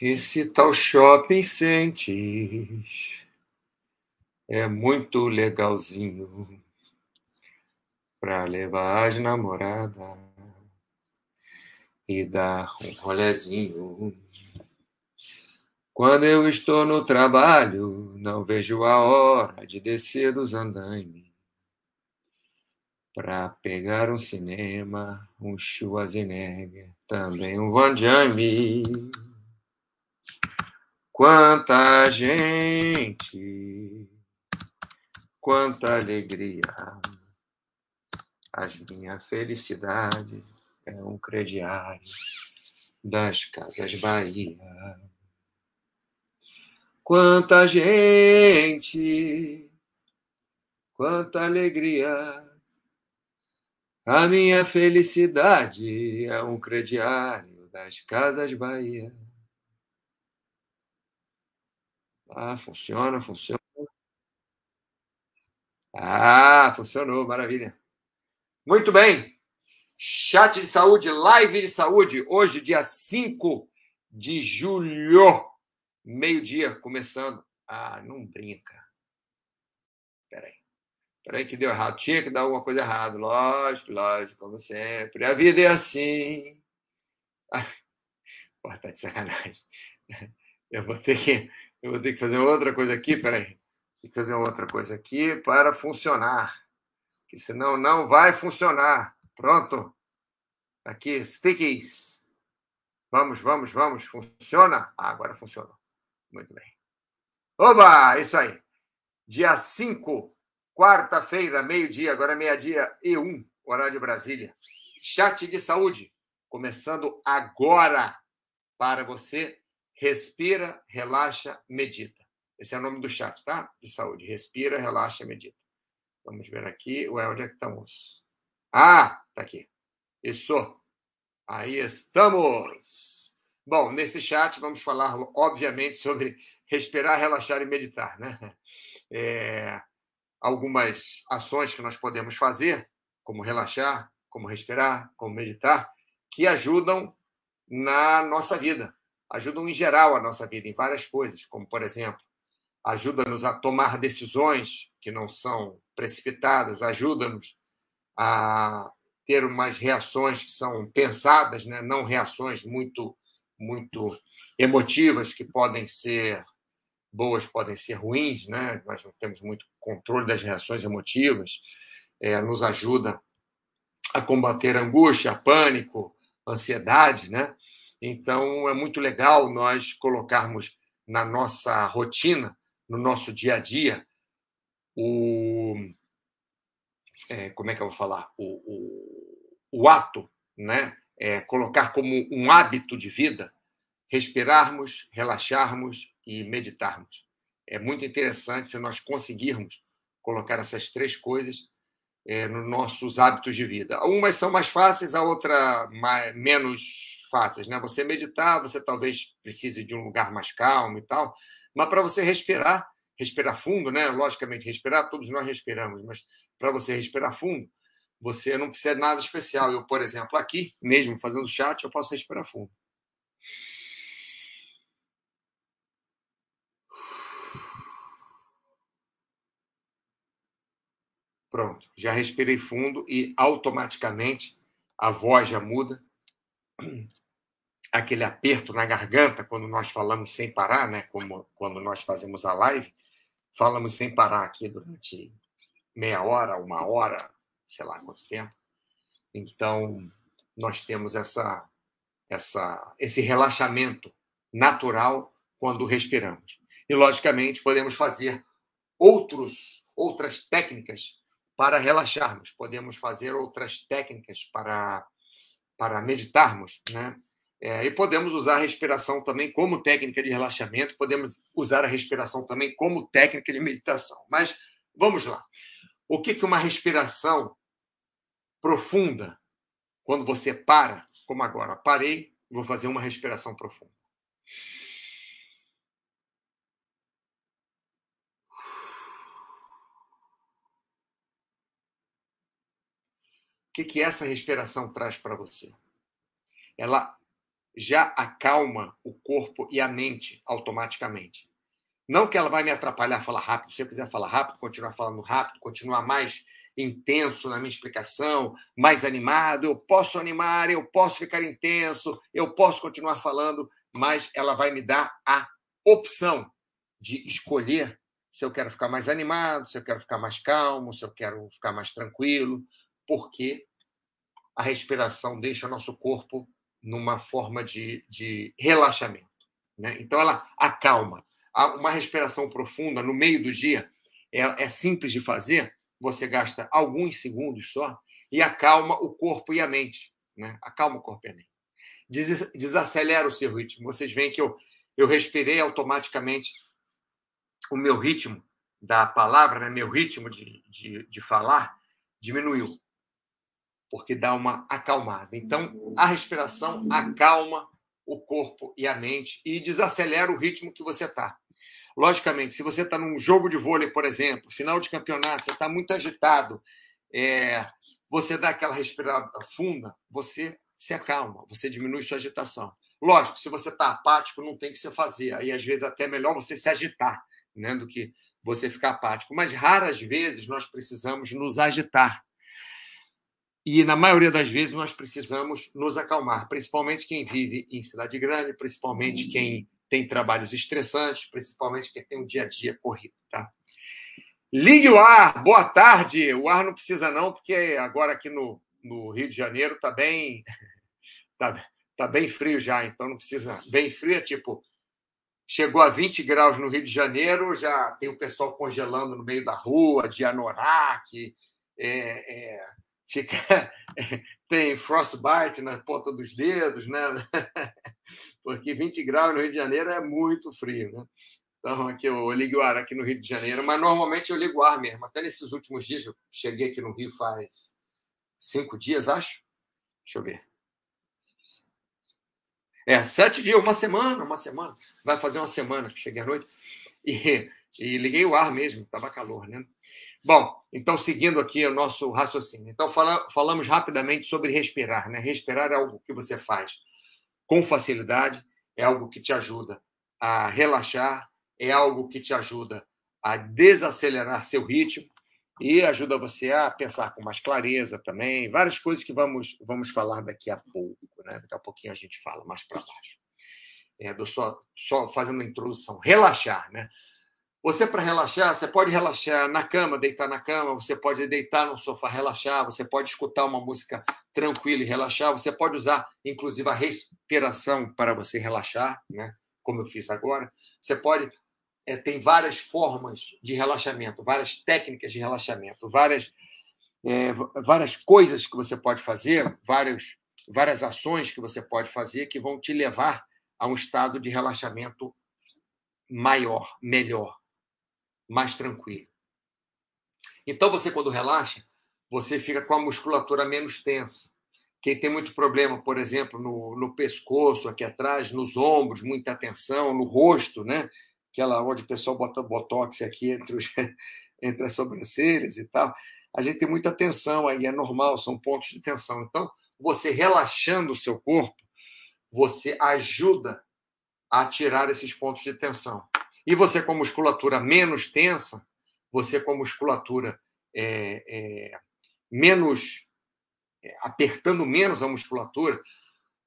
Esse tal shopping sentes é muito legalzinho para levar as namoradas e dar um rolezinho. Quando eu estou no trabalho, não vejo a hora de descer dos andaimes para pegar um cinema, um Schwarzenegger, também um Van. Quanta gente, quanta alegria, as minha felicidade é um crediário das Casas Bahia. Quanta gente, quanta alegria. A minha felicidade é um crediário das Casas Bahia. Ah, funciona, funciona. Ah, funcionou, maravilha. Muito bem. Chat de saúde, live de saúde, hoje, dia 5 de julho. Meio-dia, começando. Ah, não brinca. Peraí. Peraí que deu errado. Tinha que dar alguma coisa errada. Lógico, lógico, como sempre. A vida é assim. Ah, pô, tá de sacanagem. Eu vou ter que, eu vou ter que fazer outra coisa aqui. Peraí. Tem que fazer outra coisa aqui para funcionar. Que senão não vai funcionar. Pronto. Aqui, stickies. Vamos, vamos, vamos. Funciona? Ah, agora funcionou. Muito bem. Oba! Isso aí. Dia 5, quarta-feira, meio-dia, agora meia-dia e um, horário de Brasília. Chat de saúde, começando agora para você. Respira, relaxa, medita. Esse é o nome do chat, tá? De saúde. Respira, relaxa, medita. Vamos ver aqui. Ué, onde é que estamos? Ah, tá aqui. Isso. Aí estamos. Bom, nesse chat vamos falar, obviamente, sobre respirar, relaxar e meditar. Né? É, algumas ações que nós podemos fazer, como relaxar, como respirar, como meditar, que ajudam na nossa vida, ajudam em geral a nossa vida, em várias coisas, como, por exemplo, ajuda-nos a tomar decisões que não são precipitadas, ajuda-nos a ter umas reações que são pensadas, né? não reações muito muito emotivas, que podem ser boas, podem ser ruins, né? Nós não temos muito controle das reações emotivas. É, nos ajuda a combater angústia, pânico, ansiedade, né? Então é muito legal nós colocarmos na nossa rotina, no nosso dia a dia, o é, como é que eu vou falar o, o, o ato, né? é, colocar como um hábito de vida respirarmos, relaxarmos e meditarmos. É muito interessante se nós conseguirmos colocar essas três coisas é, nos nossos hábitos de vida. Umas são mais fáceis, a outra mais, menos fáceis. Né? Você meditar, você talvez precise de um lugar mais calmo e tal, mas para você respirar, respirar fundo, né? logicamente respirar, todos nós respiramos, mas para você respirar fundo, você não precisa de nada especial. Eu, por exemplo, aqui, mesmo fazendo chat, eu posso respirar fundo. Pronto, já respirei fundo e automaticamente a voz já muda. Aquele aperto na garganta quando nós falamos sem parar, né? Como quando nós fazemos a live, falamos sem parar aqui durante meia hora, uma hora, sei lá quanto tempo. Então, nós temos essa, essa, esse relaxamento natural quando respiramos. E, logicamente, podemos fazer outros, outras técnicas para relaxarmos, podemos fazer outras técnicas para, para meditarmos, né? É, e podemos usar a respiração também como técnica de relaxamento, podemos usar a respiração também como técnica de meditação. Mas vamos lá. O que, que uma respiração profunda, quando você para, como agora, parei, vou fazer uma respiração profunda. O que, que essa respiração traz para você? Ela já acalma o corpo e a mente automaticamente. Não que ela vai me atrapalhar falar rápido. Se eu quiser falar rápido, continuar falando rápido, continuar mais intenso na minha explicação, mais animado, eu posso animar, eu posso ficar intenso, eu posso continuar falando, mas ela vai me dar a opção de escolher se eu quero ficar mais animado, se eu quero ficar mais calmo, se eu quero ficar mais tranquilo, porque a respiração deixa o nosso corpo numa forma de, de relaxamento. Né? Então, ela acalma. Uma respiração profunda no meio do dia é, é simples de fazer, você gasta alguns segundos só e acalma o corpo e a mente. Né? Acalma o corpo e a mente. Des desacelera o seu ritmo. Vocês veem que eu, eu respirei automaticamente o meu ritmo da palavra, né? meu ritmo de, de, de falar diminuiu, porque dá uma acalmada. Então, a respiração acalma o corpo e a mente e desacelera o ritmo que você está. Logicamente, se você está num jogo de vôlei, por exemplo, final de campeonato, você está muito agitado, é, você dá aquela respirada funda, você se acalma, você diminui sua agitação. Lógico, se você está apático, não tem que se fazer. Aí, às vezes, até é melhor você se agitar né, do que você ficar apático. Mas raras vezes nós precisamos nos agitar. E, na maioria das vezes, nós precisamos nos acalmar, principalmente quem vive em cidade grande, principalmente quem tem trabalhos estressantes, principalmente quem tem um dia a dia corrido. Tá? Ligue o ar, boa tarde. O ar não precisa, não, porque agora aqui no, no Rio de Janeiro está bem, tá, tá bem frio já, então não precisa. Bem frio é tipo. Chegou a 20 graus no Rio de Janeiro, já tem o pessoal congelando no meio da rua, de anorak, é, é, fica, tem frostbite na ponta dos dedos, né? Porque 20 graus no Rio de Janeiro é muito frio, né? Então, aqui eu ligo o ar aqui no Rio de Janeiro, mas normalmente eu ligo o ar mesmo. Até nesses últimos dias, eu cheguei aqui no Rio faz cinco dias, acho. Deixa eu ver. É, sete dias, uma semana, uma semana. Vai fazer uma semana que cheguei à noite. E, e liguei o ar mesmo, estava calor, né? Bom, então, seguindo aqui o nosso raciocínio. Então, fala, falamos rapidamente sobre respirar. Né? Respirar é algo que você faz com facilidade, é algo que te ajuda a relaxar, é algo que te ajuda a desacelerar seu ritmo e ajuda você a pensar com mais clareza também. Várias coisas que vamos, vamos falar daqui a pouco. Né? Daqui a pouquinho a gente fala mais para baixo. É, só, só fazendo a introdução. Relaxar, né? Você, para relaxar, você pode relaxar na cama, deitar na cama, você pode deitar no sofá, relaxar, você pode escutar uma música tranquila e relaxar, você pode usar, inclusive, a respiração para você relaxar, né? como eu fiz agora. Você pode. É, tem várias formas de relaxamento, várias técnicas de relaxamento, várias, é, várias coisas que você pode fazer, várias, várias ações que você pode fazer que vão te levar a um estado de relaxamento maior, melhor mais tranquilo. Então, você, quando relaxa, você fica com a musculatura menos tensa. Quem tem muito problema, por exemplo, no, no pescoço, aqui atrás, nos ombros, muita tensão, no rosto, né? Aquela onde o pessoal bota botox aqui entre, os, entre as sobrancelhas e tal. A gente tem muita tensão aí, é normal, são pontos de tensão. Então, você relaxando o seu corpo, você ajuda a tirar esses pontos de tensão. E você com musculatura menos tensa, você com musculatura é, é, menos é, apertando menos a musculatura,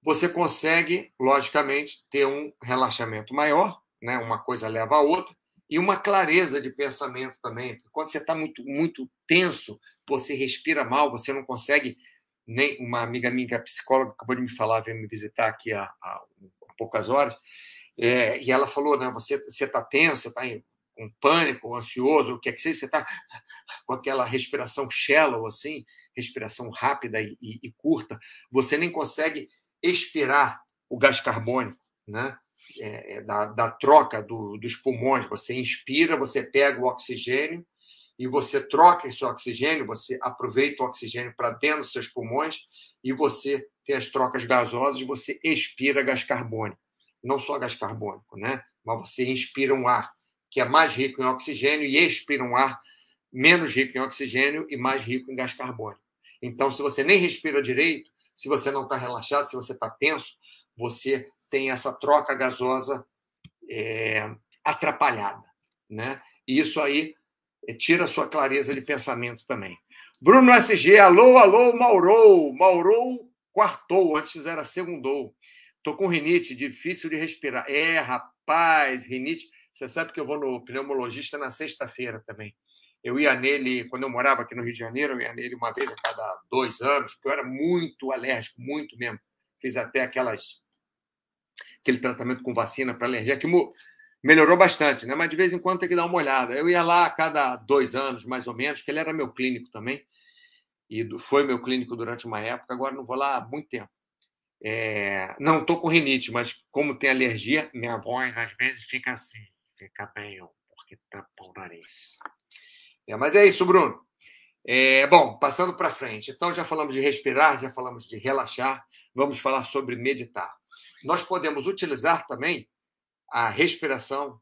você consegue, logicamente, ter um relaxamento maior, né? uma coisa leva a outra, e uma clareza de pensamento também. Quando você está muito, muito tenso, você respira mal, você não consegue. Nem uma amiga minha, que é psicóloga, acabou de me falar, veio me visitar aqui há, há poucas horas. É, e ela falou, né, você está tenso, está com pânico, ansioso, o que é que seja, você está com aquela respiração shallow, assim, respiração rápida e, e, e, curta, você nem consegue expirar o gás carbônico, né? É, é, da, da, troca do, dos pulmões. Você inspira, você pega o oxigênio e você troca esse oxigênio, você aproveita o oxigênio para dentro dos seus pulmões e você tem as trocas gasosas, você expira gás carbônico não só gás carbônico, né? mas você inspira um ar que é mais rico em oxigênio e expira um ar menos rico em oxigênio e mais rico em gás carbônico. Então, se você nem respira direito, se você não está relaxado, se você está tenso, você tem essa troca gasosa é, atrapalhada. Né? E isso aí é, tira a sua clareza de pensamento também. Bruno SG, alô, alô, Maurou. Maurou quartou, antes era segundou. Tô com rinite, difícil de respirar. É, rapaz, rinite. Você sabe que eu vou no pneumologista na sexta-feira também. Eu ia nele, quando eu morava aqui no Rio de Janeiro, eu ia nele uma vez a cada dois anos, porque eu era muito alérgico, muito mesmo. Fiz até aquelas, aquele tratamento com vacina para alergia, que melhorou bastante, né? mas de vez em quando tem que dar uma olhada. Eu ia lá a cada dois anos, mais ou menos, que ele era meu clínico também, e foi meu clínico durante uma época, agora não vou lá há muito tempo. É... Não estou com rinite, mas como tem alergia, minha voz às vezes fica assim, fica meio, porque tampa o nariz. É, mas é isso, Bruno. É, bom, passando para frente. Então, já falamos de respirar, já falamos de relaxar, vamos falar sobre meditar. Nós podemos utilizar também a respiração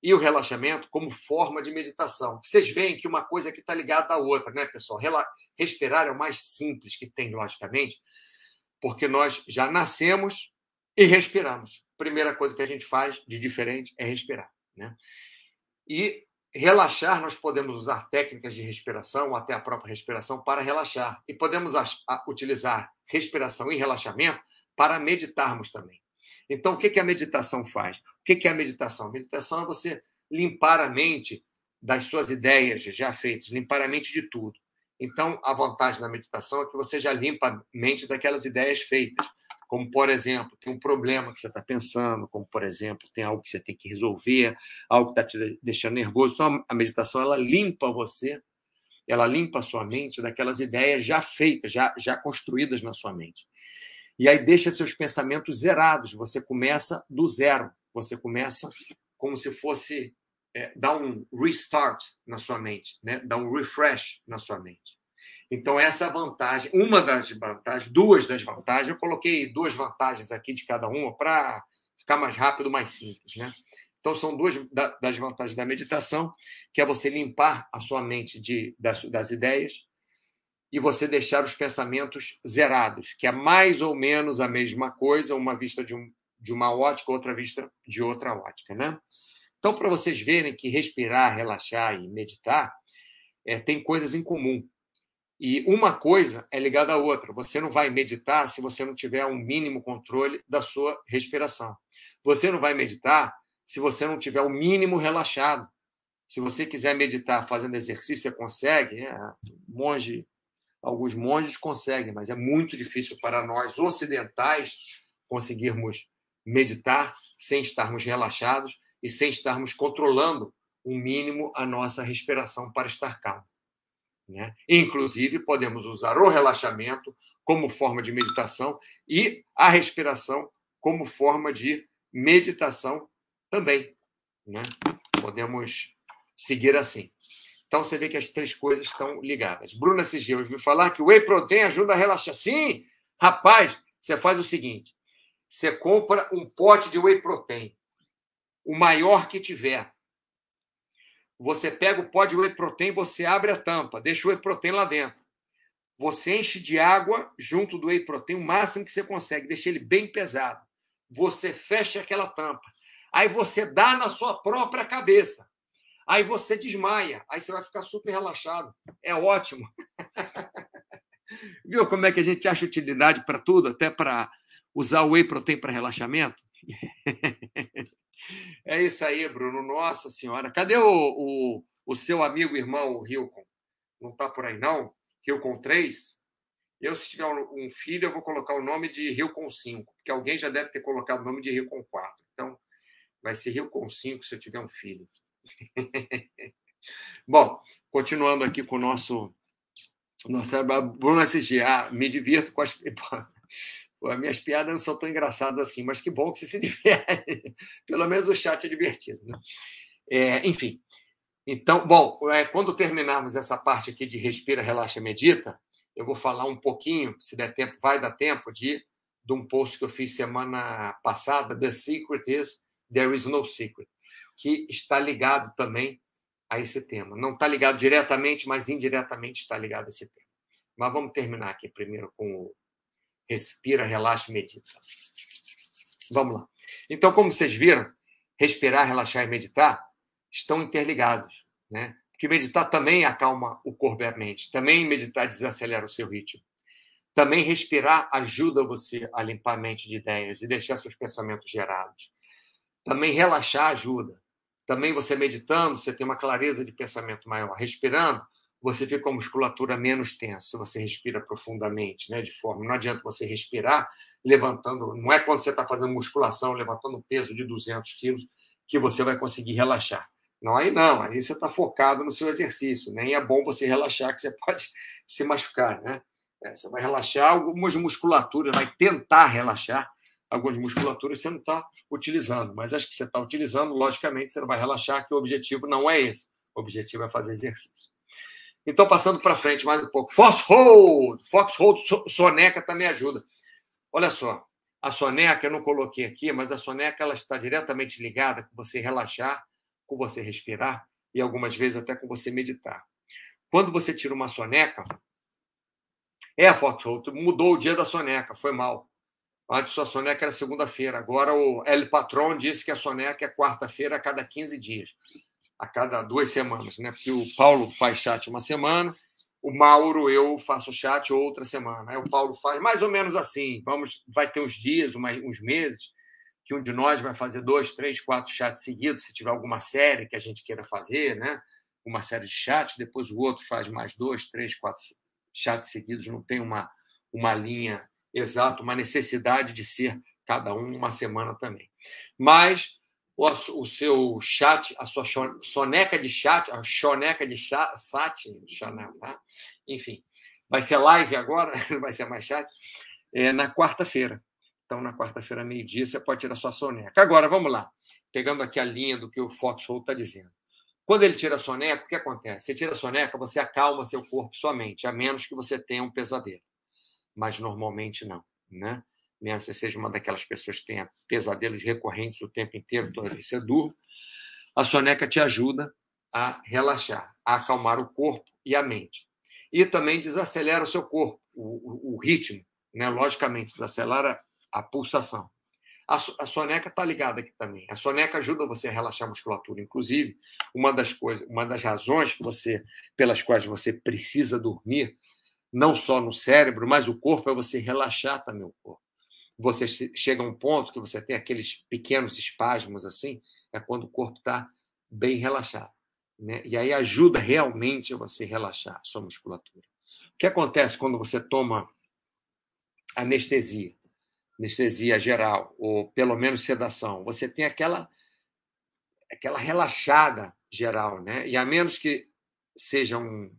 e o relaxamento como forma de meditação. Vocês veem que uma coisa aqui está ligada à outra, né, pessoal? Respirar é o mais simples que tem, logicamente, porque nós já nascemos e respiramos. Primeira coisa que a gente faz de diferente é respirar, né? E relaxar, nós podemos usar técnicas de respiração, ou até a própria respiração, para relaxar. E podemos utilizar respiração e relaxamento para meditarmos também. Então, o que, que a meditação faz? O que, que é a meditação? A meditação é você limpar a mente das suas ideias já feitas, limpar a mente de tudo. Então, a vantagem da meditação é que você já limpa a mente daquelas ideias feitas. Como, por exemplo, tem um problema que você está pensando, como, por exemplo, tem algo que você tem que resolver, algo que está te deixando nervoso. Então, a meditação, ela limpa você, ela limpa a sua mente daquelas ideias já feitas, já, já construídas na sua mente. E aí deixa seus pensamentos zerados. Você começa do zero. Você começa como se fosse é, dar um restart na sua mente, né? dar um refresh na sua mente. Então, essa vantagem, uma das vantagens, duas das vantagens, eu coloquei duas vantagens aqui de cada uma para ficar mais rápido, mais simples. Né? Então, são duas das vantagens da meditação, que é você limpar a sua mente de, das, das ideias e você deixar os pensamentos zerados, que é mais ou menos a mesma coisa, uma vista de, um, de uma ótica, outra vista de outra ótica. Né? Então, para vocês verem que respirar, relaxar e meditar é, tem coisas em comum. E uma coisa é ligada à outra. Você não vai meditar se você não tiver um mínimo controle da sua respiração. Você não vai meditar se você não tiver o um mínimo relaxado. Se você quiser meditar fazendo exercício, você consegue. É, monge Alguns monges conseguem, mas é muito difícil para nós ocidentais conseguirmos meditar sem estarmos relaxados e sem estarmos controlando o um mínimo a nossa respiração para estar calmo. Né? Inclusive, podemos usar o relaxamento como forma de meditação e a respiração como forma de meditação também. Né? Podemos seguir assim. Então você vê que as três coisas estão ligadas. Bruna SG, eu ouvi falar que o whey protein ajuda a relaxar. Sim, rapaz, você faz o seguinte: você compra um pote de whey protein, o maior que tiver. Você pega o pote de whey protein, você abre a tampa, deixa o whey protein lá dentro. Você enche de água junto do whey protein o máximo que você consegue, deixa ele bem pesado. Você fecha aquela tampa. Aí você dá na sua própria cabeça. Aí você desmaia, aí você vai ficar super relaxado. É ótimo. Viu como é que a gente acha utilidade para tudo, até para usar o whey protein para relaxamento? é isso aí, Bruno. Nossa Senhora. Cadê o, o, o seu amigo irmão, o Hilcon? Não está por aí, não? Hilcon 3? Eu, se tiver um filho, eu vou colocar o nome de Hilcon 5, porque alguém já deve ter colocado o nome de Hilcon 4. Então, vai ser Hilcon 5 se eu tiver um filho. Bom, continuando aqui com o nosso. nosso Bruno SG, ah, me divirto com as. As minhas piadas não são tão engraçadas assim, mas que bom que você se diverte. Pelo menos o chat é divertido. Né? É, enfim. Então, bom, é, quando terminarmos essa parte aqui de respira, relaxa, medita, eu vou falar um pouquinho, se der tempo, vai dar tempo, de, de um post que eu fiz semana passada, The Secret is There is no Secret que está ligado também a esse tema. Não está ligado diretamente, mas indiretamente está ligado a esse tema. Mas vamos terminar aqui primeiro com o respira, relaxa e medita. Vamos lá. Então, como vocês viram, respirar, relaxar e meditar estão interligados, né? Porque meditar também acalma o corpo e a mente. Também meditar desacelera o seu ritmo. Também respirar ajuda você a limpar a mente de ideias e deixar seus pensamentos gerados. Também relaxar ajuda. Também você meditando, você tem uma clareza de pensamento maior. Respirando, você fica com a musculatura menos tensa, você respira profundamente, né? De forma, não adianta você respirar levantando, não é quando você está fazendo musculação, levantando peso de 200 quilos, que você vai conseguir relaxar. Não, aí não, aí você está focado no seu exercício, nem é bom você relaxar, que você pode se machucar, né? É, você vai relaxar algumas musculaturas, vai tentar relaxar algumas musculaturas você não está utilizando, mas as que você está utilizando, logicamente, você não vai relaxar, que o objetivo não é esse. O objetivo é fazer exercício. Então, passando para frente mais um pouco. Foxhold! Foxhold soneca também ajuda. Olha só, a soneca eu não coloquei aqui, mas a soneca ela está diretamente ligada com você relaxar, com você respirar e algumas vezes até com você meditar. Quando você tira uma soneca, é a Foxhold, mudou o dia da soneca, foi mal. Antes sua soneca era segunda-feira, agora o El Patron disse que a soneca é quarta-feira a cada 15 dias a cada duas semanas, né? Porque o Paulo faz chat uma semana, o Mauro eu faço chat outra semana. Aí o Paulo faz mais ou menos assim. Vamos, vai ter uns dias, uma, uns meses que um de nós vai fazer dois, três, quatro chats seguidos, se tiver alguma série que a gente queira fazer, né? Uma série de chats, depois o outro faz mais dois, três, quatro chats seguidos, não tem uma, uma linha exata, uma necessidade de ser cada um uma semana também. Mas o, o seu chat, a sua soneca de chat, a choneca de chat, tá? enfim, vai ser live agora, não vai ser mais chat, é na quarta-feira. Então, na quarta-feira, meio-dia, você pode tirar sua soneca. Agora, vamos lá. Pegando aqui a linha do que o Foxhole está dizendo. Quando ele tira a soneca, o que acontece? Você tira a soneca, você acalma seu corpo, sua mente, a menos que você tenha um pesadelo. Mas normalmente não, né? Mesmo você seja uma daquelas pessoas que tenha pesadelos recorrentes o tempo inteiro, toda vez que você durma, a soneca te ajuda a relaxar, a acalmar o corpo e a mente. E também desacelera o seu corpo, o, o, o ritmo, né? logicamente, desacelera a pulsação. A, a soneca está ligada aqui também. A soneca ajuda você a relaxar a musculatura. Inclusive, uma das coisas, uma das razões que você, pelas quais você precisa dormir, não só no cérebro, mas o corpo, é você relaxar também o corpo você chega a um ponto que você tem aqueles pequenos espasmos assim, é quando o corpo está bem relaxado. Né? E aí ajuda realmente a você relaxar a sua musculatura. O que acontece quando você toma anestesia, anestesia geral, ou pelo menos sedação? Você tem aquela, aquela relaxada geral, né? E a menos que seja um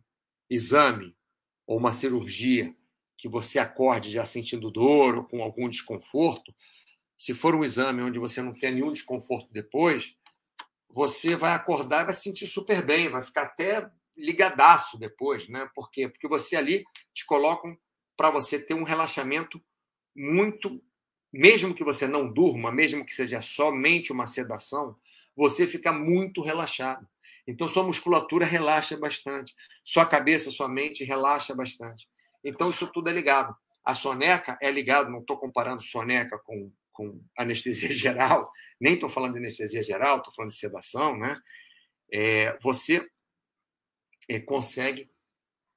exame ou uma cirurgia que você acorde já sentindo dor ou com algum desconforto, se for um exame onde você não tem nenhum desconforto depois, você vai acordar e vai se sentir super bem, vai ficar até ligadaço depois, né? Por quê? Porque você ali te colocam para você ter um relaxamento muito, mesmo que você não durma, mesmo que seja somente uma sedação, você fica muito relaxado. Então sua musculatura relaxa bastante, sua cabeça, sua mente relaxa bastante. Então, isso tudo é ligado. A soneca é ligado, não estou comparando soneca com, com anestesia geral, nem estou falando de anestesia geral, estou falando de sedação, né? É, você é, consegue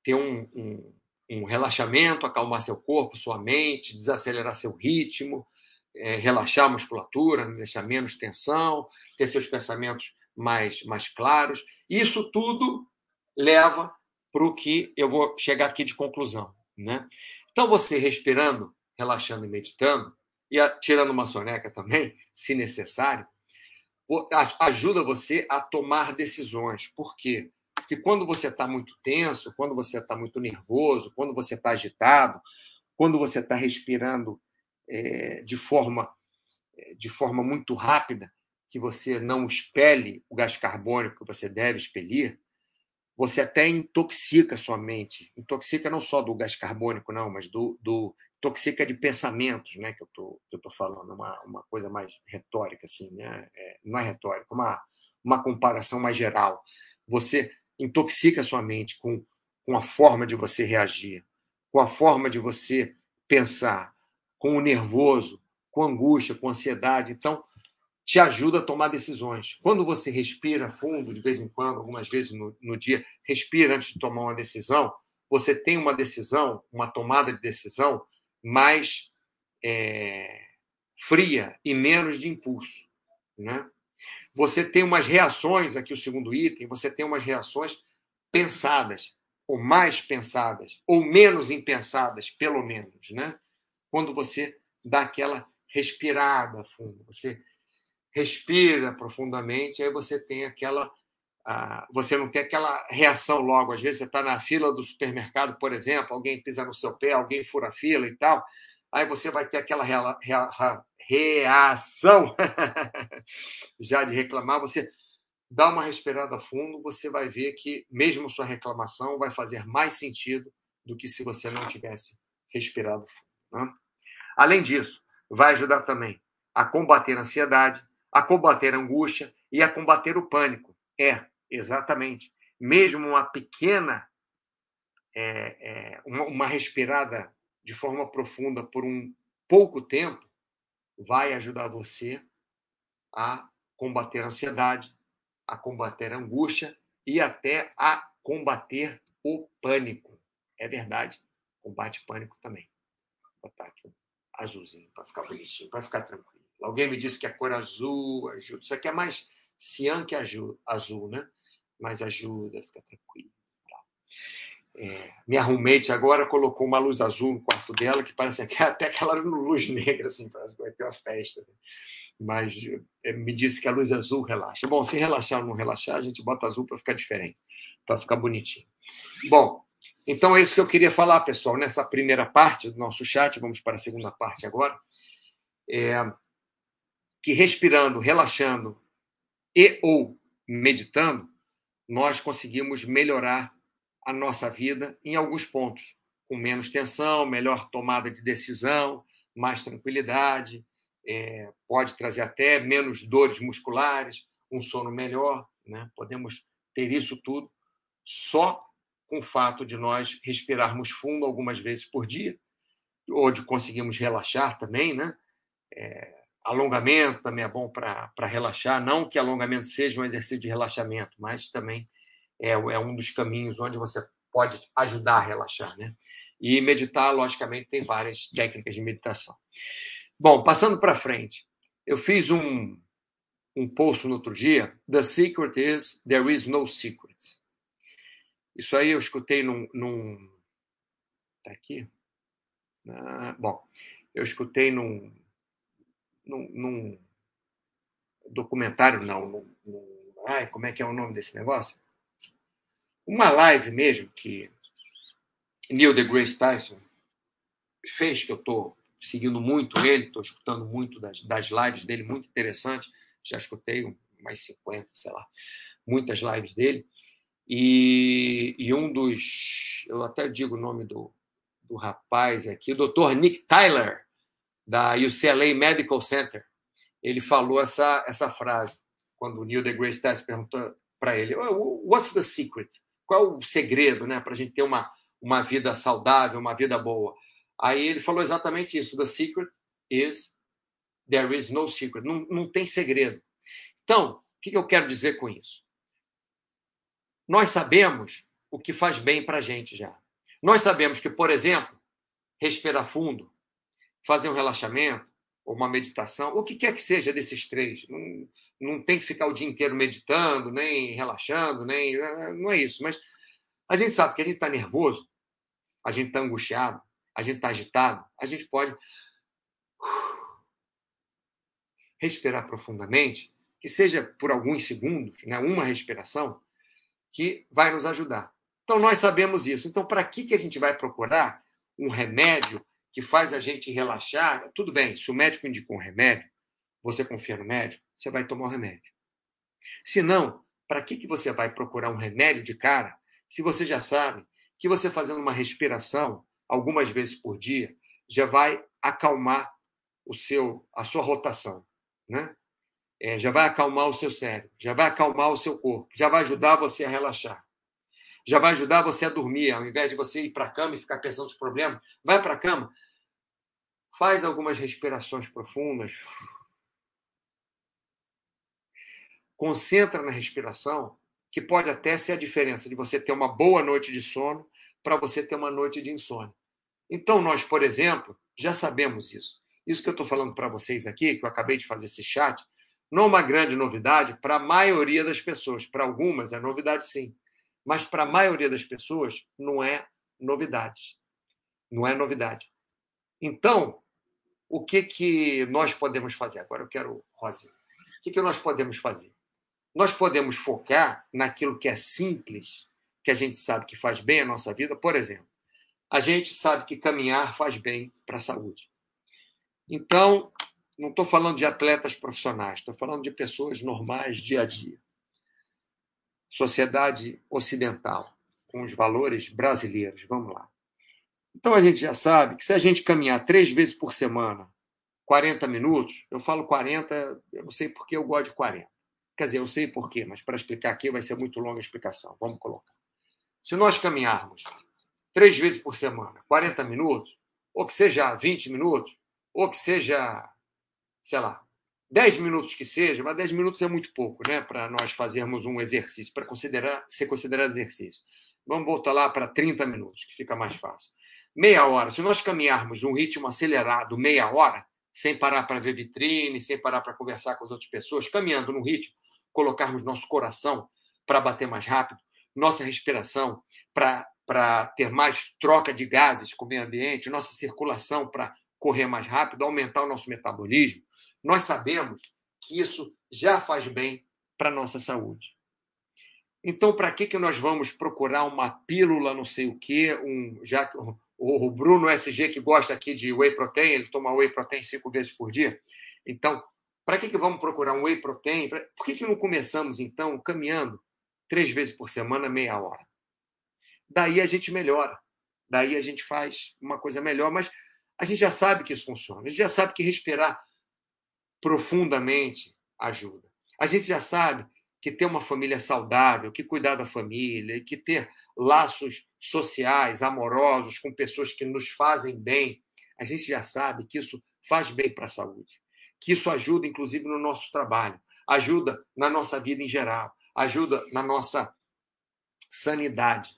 ter um, um, um, relaxamento, acalmar seu corpo, sua mente, desacelerar seu ritmo, é, relaxar a musculatura, deixar menos tensão, ter seus pensamentos mais, mais claros. Isso tudo leva para o que eu vou chegar aqui de conclusão. Né? Então, você respirando, relaxando e meditando, e tirando uma soneca também, se necessário, ajuda você a tomar decisões. Por quê? Porque quando você está muito tenso, quando você está muito nervoso, quando você está agitado, quando você está respirando é, de forma é, de forma muito rápida, que você não expele o gás carbônico que você deve expelir, você até intoxica sua mente. Intoxica não só do gás carbônico, não, mas do, do intoxica de pensamentos, né? Que eu tô, que eu tô falando, uma, uma coisa mais retórica, assim, né? É, não é retórica, uma, uma comparação mais geral. Você intoxica sua mente com, com a forma de você reagir, com a forma de você pensar, com o nervoso, com angústia, com ansiedade. Então, te ajuda a tomar decisões. Quando você respira fundo, de vez em quando, algumas vezes no, no dia, respira antes de tomar uma decisão, você tem uma decisão, uma tomada de decisão mais é, fria e menos de impulso. Né? Você tem umas reações, aqui o segundo item, você tem umas reações pensadas, ou mais pensadas, ou menos impensadas, pelo menos. Né? Quando você dá aquela respirada fundo, você respira profundamente, aí você tem aquela. você não tem aquela reação logo. Às vezes você está na fila do supermercado, por exemplo, alguém pisa no seu pé, alguém fura a fila e tal. Aí você vai ter aquela rea, rea, reação já de reclamar. Você dá uma respirada fundo, você vai ver que mesmo sua reclamação vai fazer mais sentido do que se você não tivesse respirado fundo. Né? Além disso, vai ajudar também a combater a ansiedade, a combater a angústia e a combater o pânico. É, exatamente. Mesmo uma pequena, é, é, uma, uma respirada de forma profunda por um pouco tempo vai ajudar você a combater a ansiedade, a combater a angústia e até a combater o pânico. É verdade, combate pânico também. Vou botar aqui azulzinho para ficar bonitinho, para ficar tranquilo. Alguém me disse que a cor azul ajuda. Isso aqui é mais cian que azul, né? Mas ajuda, fica tranquilo. É, minha roommate agora colocou uma luz azul no quarto dela, que parece que até aquela luz negra, assim, parece que vai ter uma festa. Né? Mas é, me disse que a luz azul relaxa. Bom, se relaxar ou não relaxar, a gente bota azul para ficar diferente, para ficar bonitinho. Bom, então é isso que eu queria falar, pessoal, nessa primeira parte do nosso chat. Vamos para a segunda parte agora. É, que respirando, relaxando e ou meditando, nós conseguimos melhorar a nossa vida em alguns pontos, com menos tensão, melhor tomada de decisão, mais tranquilidade, é, pode trazer até menos dores musculares, um sono melhor, né? Podemos ter isso tudo só com o fato de nós respirarmos fundo algumas vezes por dia, ou de conseguirmos relaxar também, né? É, alongamento também é bom para relaxar, não que alongamento seja um exercício de relaxamento, mas também é, é um dos caminhos onde você pode ajudar a relaxar, né? E meditar, logicamente, tem várias técnicas de meditação. Bom, passando para frente, eu fiz um, um post no outro dia. The secret is there is no secret. Isso aí eu escutei num. num tá aqui? Ah, bom, eu escutei num, num, num documentário, não, num, num, ai, como é que é o nome desse negócio? Uma live mesmo que Neil deGrasse Tyson fez, que eu estou seguindo muito ele, estou escutando muito das, das lives dele, muito interessante. Já escutei mais 50, sei lá, muitas lives dele. E, e um dos, eu até digo o nome do, do rapaz aqui, o Dr. Nick Tyler, da UCLA Medical Center. Ele falou essa, essa frase quando o Neil deGrasse Tyson perguntou para ele: What's the secret? qual é o segredo né, para a gente ter uma, uma vida saudável, uma vida boa? Aí ele falou exatamente isso: The secret is there is no secret. Não, não tem segredo. Então, o que eu quero dizer com isso? Nós sabemos o que faz bem para a gente já. Nós sabemos que, por exemplo, respirar fundo, fazer um relaxamento, ou uma meditação, o que quer que seja desses três. Não, não tem que ficar o dia inteiro meditando, nem relaxando, nem. Não é isso. Mas a gente sabe que a gente está nervoso, a gente está angustiado, a gente está agitado, a gente pode respirar profundamente, que seja por alguns segundos, né, uma respiração, que vai nos ajudar. Então, nós sabemos isso. Então, para que, que a gente vai procurar um remédio que faz a gente relaxar? Tudo bem, se o médico indicou um remédio, você confia no médico, você vai tomar o remédio. Se não, para que, que você vai procurar um remédio de cara se você já sabe que você fazendo uma respiração algumas vezes por dia já vai acalmar o seu a sua rotação, né? É, já vai acalmar o seu cérebro, já vai acalmar o seu corpo, já vai ajudar você a relaxar, já vai ajudar você a dormir, ao invés de você ir para a cama e ficar pensando nos problemas, vai para a cama, faz algumas respirações profundas. Concentra na respiração, que pode até ser a diferença de você ter uma boa noite de sono para você ter uma noite de insônia. Então, nós, por exemplo, já sabemos isso. Isso que eu estou falando para vocês aqui, que eu acabei de fazer esse chat, não uma grande novidade para a maioria das pessoas. Para algumas é novidade, sim. Mas para a maioria das pessoas não é novidade. Não é novidade. Então, o que, que nós podemos fazer? Agora eu quero, Rosa, o que, que nós podemos fazer? Nós podemos focar naquilo que é simples, que a gente sabe que faz bem a nossa vida. Por exemplo, a gente sabe que caminhar faz bem para a saúde. Então, não estou falando de atletas profissionais, estou falando de pessoas normais, dia a dia. Sociedade ocidental, com os valores brasileiros. Vamos lá. Então, a gente já sabe que se a gente caminhar três vezes por semana, 40 minutos, eu falo 40, eu não sei porque eu gosto de 40. Quer dizer, eu sei porquê, mas para explicar aqui vai ser muito longa a explicação. Vamos colocar. Se nós caminharmos três vezes por semana, 40 minutos, ou que seja 20 minutos, ou que seja, sei lá, 10 minutos que seja, mas 10 minutos é muito pouco, né, para nós fazermos um exercício, para considerar ser considerado exercício. Vamos voltar lá para 30 minutos, que fica mais fácil. Meia hora. Se nós caminharmos num ritmo acelerado, meia hora, sem parar para ver vitrine, sem parar para conversar com as outras pessoas, caminhando num ritmo, colocarmos nosso coração para bater mais rápido, nossa respiração para ter mais troca de gases com o meio ambiente, nossa circulação para correr mais rápido, aumentar o nosso metabolismo, nós sabemos que isso já faz bem para a nossa saúde. Então, para que, que nós vamos procurar uma pílula, não sei o quê, um, já que o Bruno SG, que gosta aqui de whey protein, ele toma whey protein cinco vezes por dia. Então, para que, que vamos procurar um whey protein? Por que, que não começamos, então, caminhando três vezes por semana, meia hora? Daí a gente melhora. Daí a gente faz uma coisa melhor, mas a gente já sabe que isso funciona. A gente já sabe que respirar profundamente ajuda. A gente já sabe que ter uma família saudável, que cuidar da família, que ter laços sociais, amorosos, com pessoas que nos fazem bem, a gente já sabe que isso faz bem para a saúde, que isso ajuda, inclusive, no nosso trabalho, ajuda na nossa vida em geral, ajuda na nossa sanidade.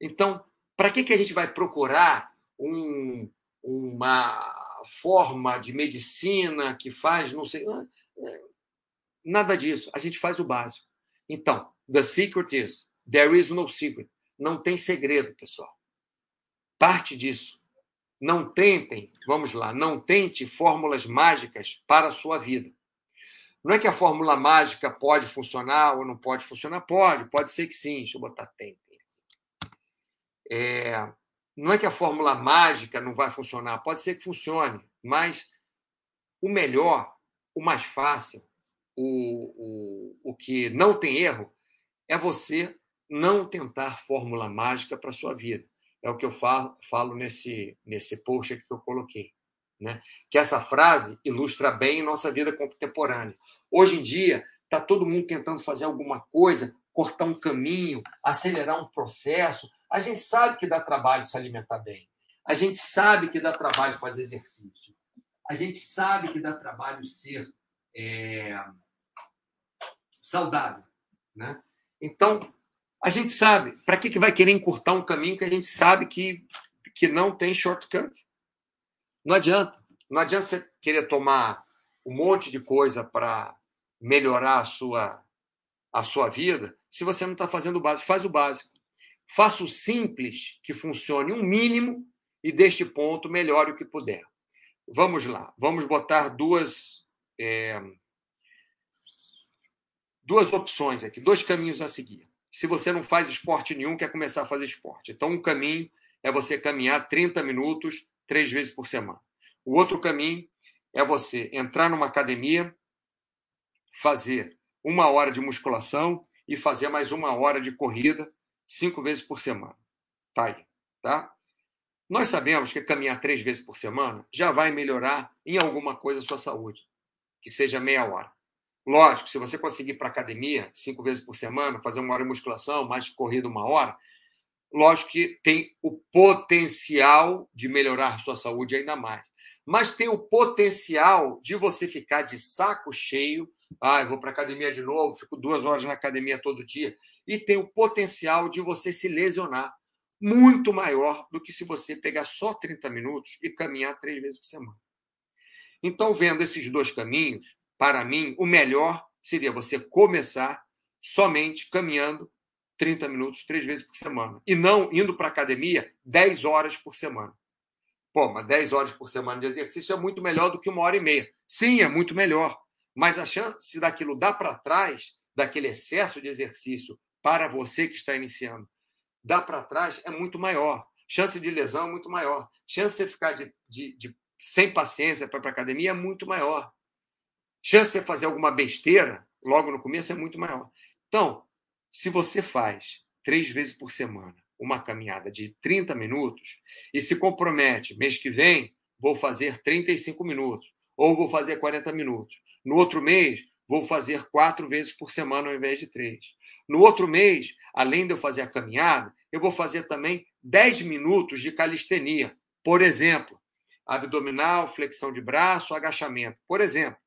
Então, para que, que a gente vai procurar um, uma forma de medicina que faz, não sei. É, nada disso. A gente faz o básico. Então, the secret is there is no secret. Não tem segredo, pessoal. Parte disso. Não tentem, vamos lá, não tente fórmulas mágicas para a sua vida. Não é que a fórmula mágica pode funcionar ou não pode funcionar. Pode, pode ser que sim. Deixa eu botar tentem. É, não é que a fórmula mágica não vai funcionar, pode ser que funcione, mas o melhor, o mais fácil, o, o, o que não tem erro, é você não tentar fórmula mágica para a sua vida. É o que eu falo, falo nesse, nesse post que eu coloquei. Né? Que essa frase ilustra bem nossa vida contemporânea. Hoje em dia, está todo mundo tentando fazer alguma coisa, cortar um caminho, acelerar um processo, a gente sabe que dá trabalho se alimentar bem. A gente sabe que dá trabalho fazer exercício. A gente sabe que dá trabalho ser é, saudável. Né? Então, a gente sabe. Para que, que vai querer encurtar um caminho que a gente sabe que, que não tem shortcut? Não adianta. Não adianta você querer tomar um monte de coisa para melhorar a sua, a sua vida se você não está fazendo o básico. Faz o básico. Faça o simples que funcione um mínimo e deste ponto melhore o que puder. Vamos lá, vamos botar duas é, duas opções aqui, dois caminhos a seguir. Se você não faz esporte nenhum, quer começar a fazer esporte. Então, um caminho é você caminhar 30 minutos três vezes por semana. O outro caminho é você entrar numa academia, fazer uma hora de musculação e fazer mais uma hora de corrida cinco vezes por semana. Tá aí, tá? Nós sabemos que caminhar três vezes por semana já vai melhorar em alguma coisa a sua saúde, que seja meia hora. Lógico, se você conseguir ir para academia cinco vezes por semana, fazer uma hora de musculação, mais corrida uma hora, lógico que tem o potencial de melhorar a sua saúde ainda mais. mas tem o potencial de você ficar de saco cheio. Ah, eu vou para academia de novo, fico duas horas na academia todo dia. E tem o potencial de você se lesionar muito maior do que se você pegar só 30 minutos e caminhar três vezes por semana. Então, vendo esses dois caminhos, para mim, o melhor seria você começar somente caminhando 30 minutos, três vezes por semana. E não indo para a academia 10 horas por semana. Pô, mas 10 horas por semana de exercício é muito melhor do que uma hora e meia. Sim, é muito melhor. Mas a chance daquilo dar para trás, daquele excesso de exercício para você que está iniciando, dar para trás é muito maior. Chance de lesão é muito maior. Chance de você ficar de, de, de sem paciência para ir para a academia é muito maior. Chance de você fazer alguma besteira logo no começo é muito maior. Então, se você faz três vezes por semana uma caminhada de 30 minutos e se compromete, mês que vem, vou fazer 35 minutos, ou vou fazer 40 minutos. No outro mês, vou fazer quatro vezes por semana ao invés de três. No outro mês, além de eu fazer a caminhada, eu vou fazer também 10 minutos de calistenia. Por exemplo, abdominal, flexão de braço, agachamento. Por exemplo,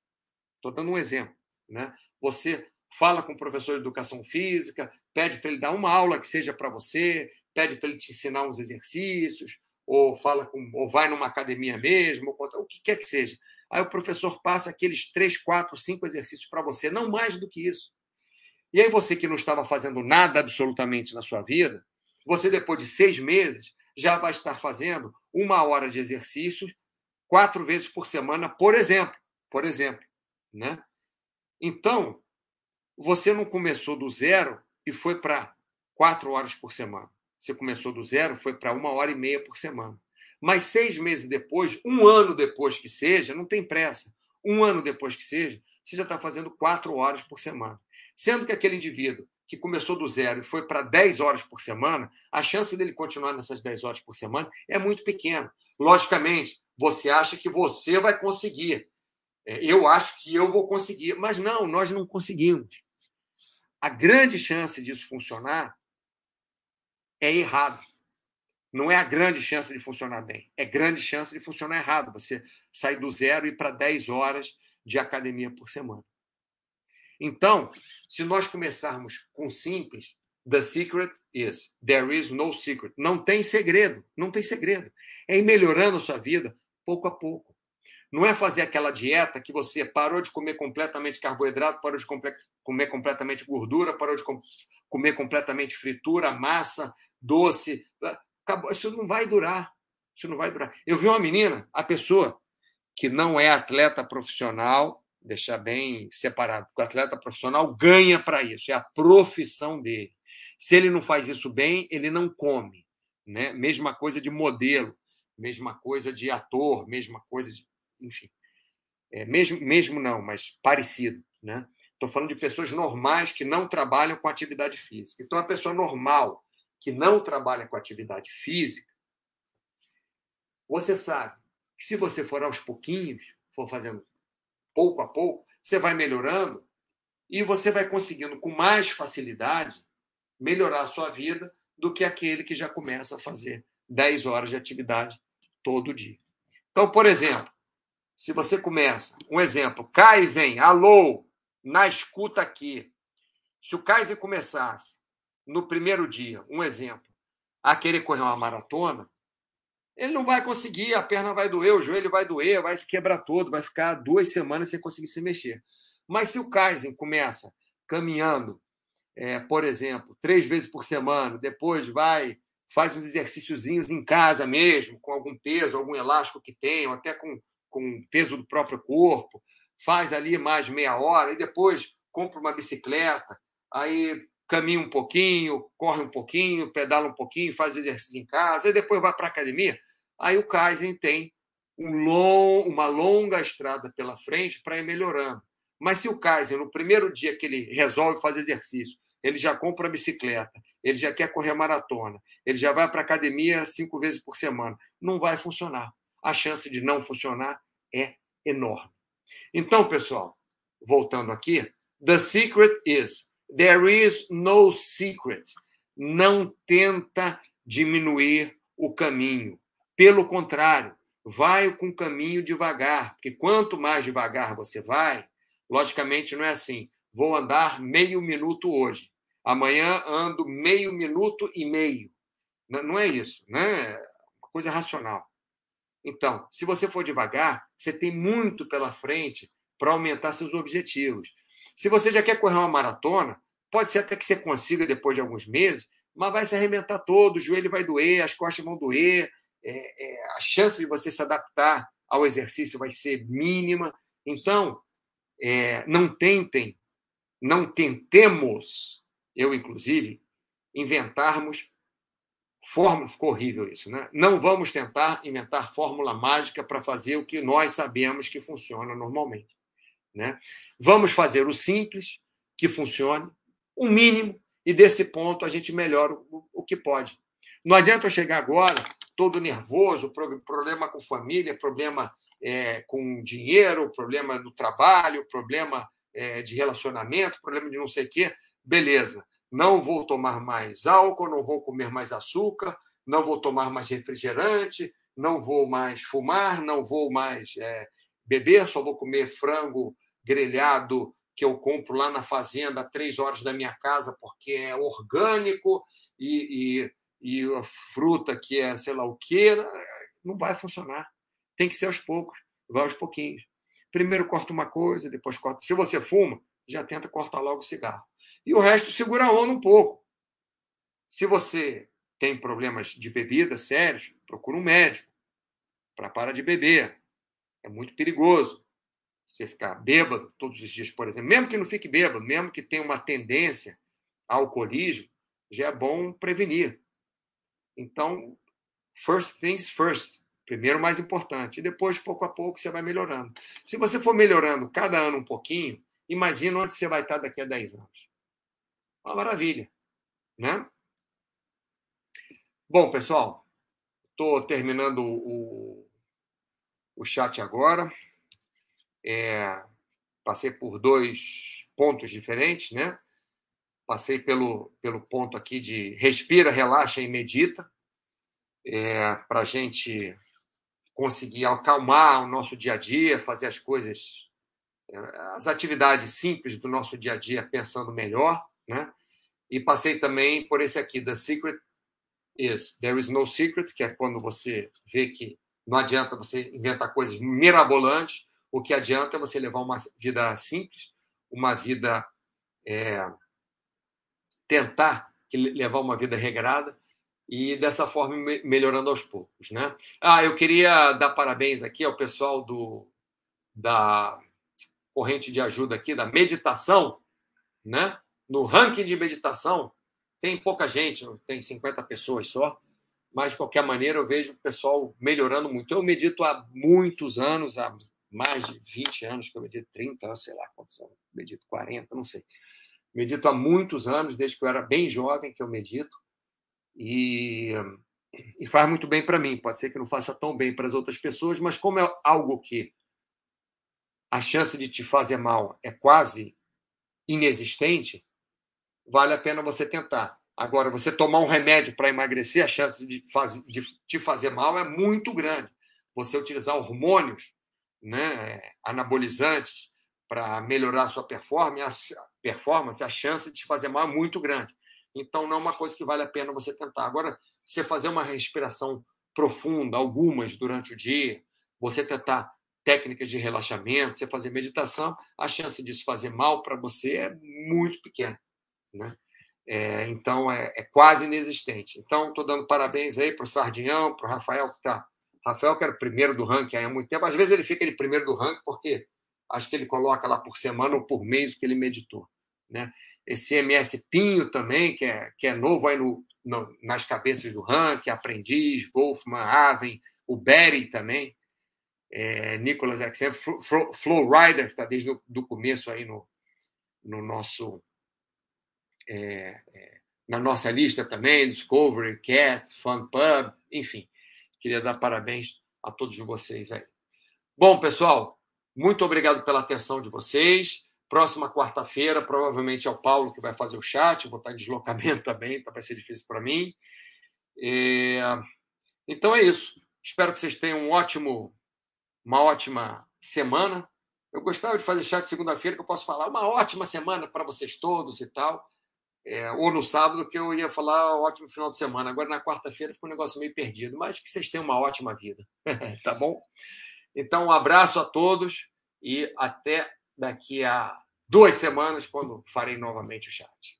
estou dando um exemplo. Né? Você fala com o professor de educação física, pede para ele dar uma aula que seja para você, pede para ele te ensinar uns exercícios, ou fala com, ou vai numa academia mesmo, ou o que quer que seja. Aí o professor passa aqueles três, quatro, cinco exercícios para você, não mais do que isso. E aí você que não estava fazendo nada absolutamente na sua vida, você depois de seis meses já vai estar fazendo uma hora de exercícios quatro vezes por semana, por exemplo. Por exemplo, né? Então, você não começou do zero e foi para quatro horas por semana. Você começou do zero, foi para uma hora e meia por semana. Mas seis meses depois, um ano depois que seja, não tem pressa. Um ano depois que seja, você já está fazendo quatro horas por semana. Sendo que aquele indivíduo que começou do zero e foi para 10 horas por semana, a chance dele continuar nessas 10 horas por semana é muito pequena. Logicamente, você acha que você vai conseguir. É, eu acho que eu vou conseguir. Mas não, nós não conseguimos. A grande chance disso funcionar é errado. Não é a grande chance de funcionar bem, é grande chance de funcionar errado. Você sair do zero e ir para 10 horas de academia por semana. Então, se nós começarmos com simples, the secret is there is no secret. Não tem segredo, não tem segredo. É ir melhorando a sua vida pouco a pouco. Não é fazer aquela dieta que você parou de comer completamente carboidrato, parou de comer completamente gordura, parou de comer completamente fritura, massa, doce. Acabou. Isso não vai durar. Isso não vai durar. Eu vi uma menina, a pessoa que não é atleta profissional, deixar bem separado, o atleta profissional ganha para isso, é a profissão dele. Se ele não faz isso bem, ele não come. Né? Mesma coisa de modelo, mesma coisa de ator, mesma coisa de enfim. É, mesmo, mesmo não, mas parecido. Né? Estou falando de pessoas normais que não trabalham com atividade física. Então, a pessoa normal que não trabalha com atividade física, você sabe que se você for aos pouquinhos, for fazendo pouco a pouco, você vai melhorando e você vai conseguindo com mais facilidade melhorar a sua vida do que aquele que já começa a fazer 10 horas de atividade todo dia. Então, por exemplo, se você começa, um exemplo, Kaizen, alô, na escuta aqui. Se o Kaizen começasse no primeiro dia, um exemplo, a querer correr uma maratona, ele não vai conseguir, a perna vai doer, o joelho vai doer, vai se quebrar todo, vai ficar duas semanas sem conseguir se mexer. Mas se o Kaizen começa caminhando, é, por exemplo, três vezes por semana, depois vai, faz uns exercíciozinhos em casa mesmo, com algum peso, algum elástico que tem, ou até com com peso do próprio corpo, faz ali mais meia hora e depois compra uma bicicleta, aí caminha um pouquinho, corre um pouquinho, pedala um pouquinho, faz exercício em casa, e depois vai para a academia. Aí o Kaizen tem um long, uma longa estrada pela frente para ir melhorando. Mas se o Kaizen, no primeiro dia que ele resolve fazer exercício, ele já compra a bicicleta, ele já quer correr maratona, ele já vai para a academia cinco vezes por semana, não vai funcionar. A chance de não funcionar é enorme. Então, pessoal, voltando aqui, the secret is there is no secret. Não tenta diminuir o caminho. Pelo contrário, vai com caminho devagar, porque quanto mais devagar você vai, logicamente não é assim, vou andar meio minuto hoje, amanhã ando meio minuto e meio. Não é isso, né? É uma coisa racional. Então, se você for devagar, você tem muito pela frente para aumentar seus objetivos. Se você já quer correr uma maratona, pode ser até que você consiga depois de alguns meses, mas vai se arrebentar todo, o joelho vai doer, as costas vão doer, é, é, a chance de você se adaptar ao exercício vai ser mínima. Então, é, não tentem, não tentemos, eu inclusive, inventarmos fórmula. Ficou horrível isso, né? Não vamos tentar inventar fórmula mágica para fazer o que nós sabemos que funciona normalmente. Né? Vamos fazer o simples, que funcione, o mínimo, e desse ponto a gente melhora o, o que pode. Não adianta eu chegar agora todo nervoso, problema com família, problema é, com dinheiro, problema no trabalho, problema é, de relacionamento, problema de não sei o quê. Beleza, não vou tomar mais álcool, não vou comer mais açúcar, não vou tomar mais refrigerante, não vou mais fumar, não vou mais é, beber, só vou comer frango grelhado que eu compro lá na fazenda a três horas da minha casa porque é orgânico e, e, e a fruta que é sei lá o quê, não vai funcionar. Tem que ser aos poucos, vai aos pouquinhos. Primeiro corta uma coisa, depois corta. Se você fuma, já tenta cortar logo o cigarro. E o resto segura a onda um pouco. Se você tem problemas de bebida sérios, procura um médico para parar de beber. É muito perigoso você ficar bêbado todos os dias, por exemplo, mesmo que não fique bêbado, mesmo que tenha uma tendência ao alcoolismo, já é bom prevenir. Então, first things first. Primeiro, mais importante. E depois, pouco a pouco, você vai melhorando. Se você for melhorando cada ano um pouquinho, imagina onde você vai estar daqui a 10 anos. Uma maravilha. Né? Bom, pessoal, estou terminando o, o chat agora. É, passei por dois pontos diferentes, né? Passei pelo, pelo ponto aqui de respira, relaxa e medita, é, para a gente conseguir acalmar o nosso dia a dia, fazer as coisas, é, as atividades simples do nosso dia a dia pensando melhor, né? E passei também por esse aqui, The Secret is There is no secret, que é quando você vê que não adianta você inventar coisas mirabolantes, o que adianta você levar uma vida simples, uma vida. É, tentar levar uma vida regrada e dessa forma melhorando aos poucos, né? Ah, eu queria dar parabéns aqui ao pessoal do da corrente de ajuda aqui da meditação, né? No ranking de meditação tem pouca gente, tem 50 pessoas só, mas de qualquer maneira eu vejo o pessoal melhorando muito. Eu medito há muitos anos, há mais de 20 anos que eu medito, 30, sei lá quantos anos, medito 40, não sei. Medito há muitos anos, desde que eu era bem jovem que eu medito, e, e faz muito bem para mim. Pode ser que não faça tão bem para as outras pessoas, mas como é algo que a chance de te fazer mal é quase inexistente, vale a pena você tentar. Agora, você tomar um remédio para emagrecer, a chance de, faz, de te fazer mal é muito grande. Você utilizar hormônios né, anabolizantes para melhorar a sua performance, a performance, a chance de te fazer mal é muito grande. Então, não é uma coisa que vale a pena você tentar. Agora, você fazer uma respiração profunda, algumas durante o dia, você tentar técnicas de relaxamento, você fazer meditação, a chance disso fazer mal para você é muito pequena. Né? É, então, é, é, quase inexistente. Então, estou dando parabéns aí para o Sardinhão, para o Rafael, que está Rafael, que era o primeiro do ranking há muito tempo, às vezes ele fica de primeiro do ranking porque acho que ele coloca lá por semana ou por mês o que ele meditou. Né? Esse MS Pinho também, que é, que é novo aí no, no nas cabeças do ranking, Aprendiz, Wolfman, Aven, o Berry também, é, Nicolas Alexander, Flow Rider, que está desde o começo aí no, no nosso. É, é, na nossa lista também, Discovery, Cat, Fun Pub, enfim. Queria dar parabéns a todos vocês aí. Bom, pessoal, muito obrigado pela atenção de vocês. Próxima quarta-feira, provavelmente é o Paulo que vai fazer o chat. Vou estar em deslocamento também, então vai ser difícil para mim. É... Então é isso. Espero que vocês tenham um ótimo, uma ótima semana. Eu gostava de fazer chat segunda-feira, que eu posso falar uma ótima semana para vocês todos e tal. É, ou no sábado, que eu ia falar ótimo final de semana. Agora, na quarta-feira, ficou um negócio meio perdido. Mas que vocês tenham uma ótima vida. tá bom? Então, um abraço a todos e até daqui a duas semanas, quando farei novamente o chat.